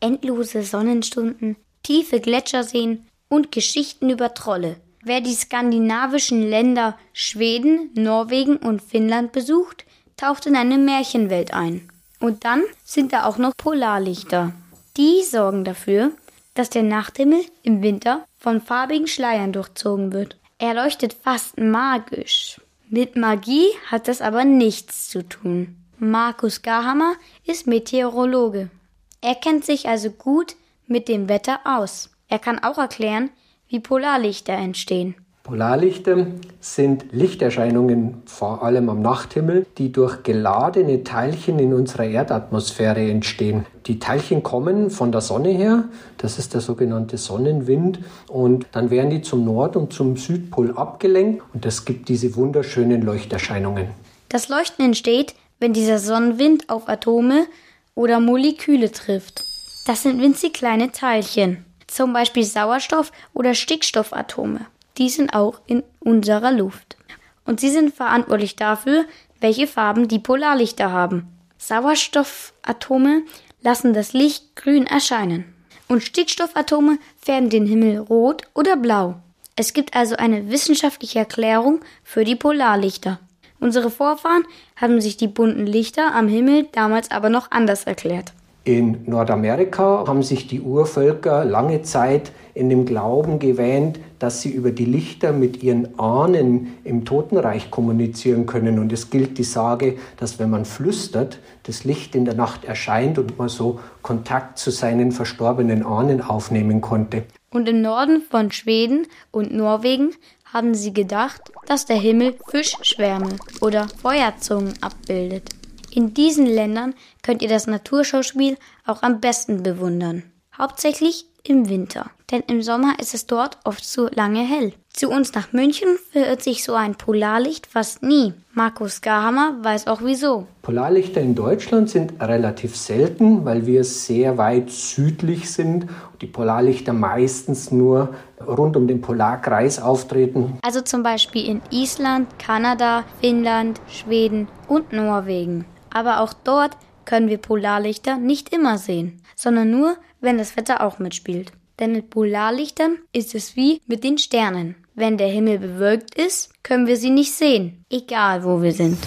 endlose Sonnenstunden, tiefe Gletscherseen und Geschichten über Trolle. Wer die skandinavischen Länder Schweden, Norwegen und Finnland besucht, taucht in eine Märchenwelt ein. Und dann sind da auch noch Polarlichter. Die sorgen dafür, dass der Nachthimmel im Winter von farbigen Schleiern durchzogen wird. Er leuchtet fast magisch. Mit Magie hat das aber nichts zu tun. Markus Garhammer ist Meteorologe. Er kennt sich also gut mit dem Wetter aus. Er kann auch erklären, wie Polarlichter entstehen. Polarlichter sind Lichterscheinungen vor allem am Nachthimmel, die durch geladene Teilchen in unserer Erdatmosphäre entstehen. Die Teilchen kommen von der Sonne her, das ist der sogenannte Sonnenwind, und dann werden die zum Nord- und zum Südpol abgelenkt und das gibt diese wunderschönen Leuchterscheinungen. Das Leuchten entsteht, wenn dieser Sonnenwind auf Atome oder Moleküle trifft. Das sind winzig kleine Teilchen, zum Beispiel Sauerstoff- oder Stickstoffatome. Die sind auch in unserer Luft. Und sie sind verantwortlich dafür, welche Farben die Polarlichter haben. Sauerstoffatome lassen das Licht grün erscheinen. Und Stickstoffatome färben den Himmel rot oder blau. Es gibt also eine wissenschaftliche Erklärung für die Polarlichter. Unsere Vorfahren haben sich die bunten Lichter am Himmel damals aber noch anders erklärt. In Nordamerika haben sich die Urvölker lange Zeit in dem Glauben gewähnt, dass sie über die Lichter mit ihren Ahnen im Totenreich kommunizieren können. Und es gilt die Sage, dass wenn man flüstert, das Licht in der Nacht erscheint und man so Kontakt zu seinen verstorbenen Ahnen aufnehmen konnte. Und im Norden von Schweden und Norwegen haben sie gedacht, dass der Himmel Fischschwärme oder Feuerzungen abbildet. In diesen Ländern könnt ihr das Naturschauspiel auch am besten bewundern. Hauptsächlich im Winter, denn im Sommer ist es dort oft zu lange hell. Zu uns nach München verirrt sich so ein Polarlicht fast nie. Markus Garhammer weiß auch wieso. Polarlichter in Deutschland sind relativ selten, weil wir sehr weit südlich sind und die Polarlichter meistens nur rund um den Polarkreis auftreten. Also zum Beispiel in Island, Kanada, Finnland, Schweden und Norwegen. Aber auch dort können wir Polarlichter nicht immer sehen, sondern nur, wenn das Wetter auch mitspielt. Denn mit Polarlichtern ist es wie mit den Sternen. Wenn der Himmel bewölkt ist, können wir sie nicht sehen, egal wo wir sind.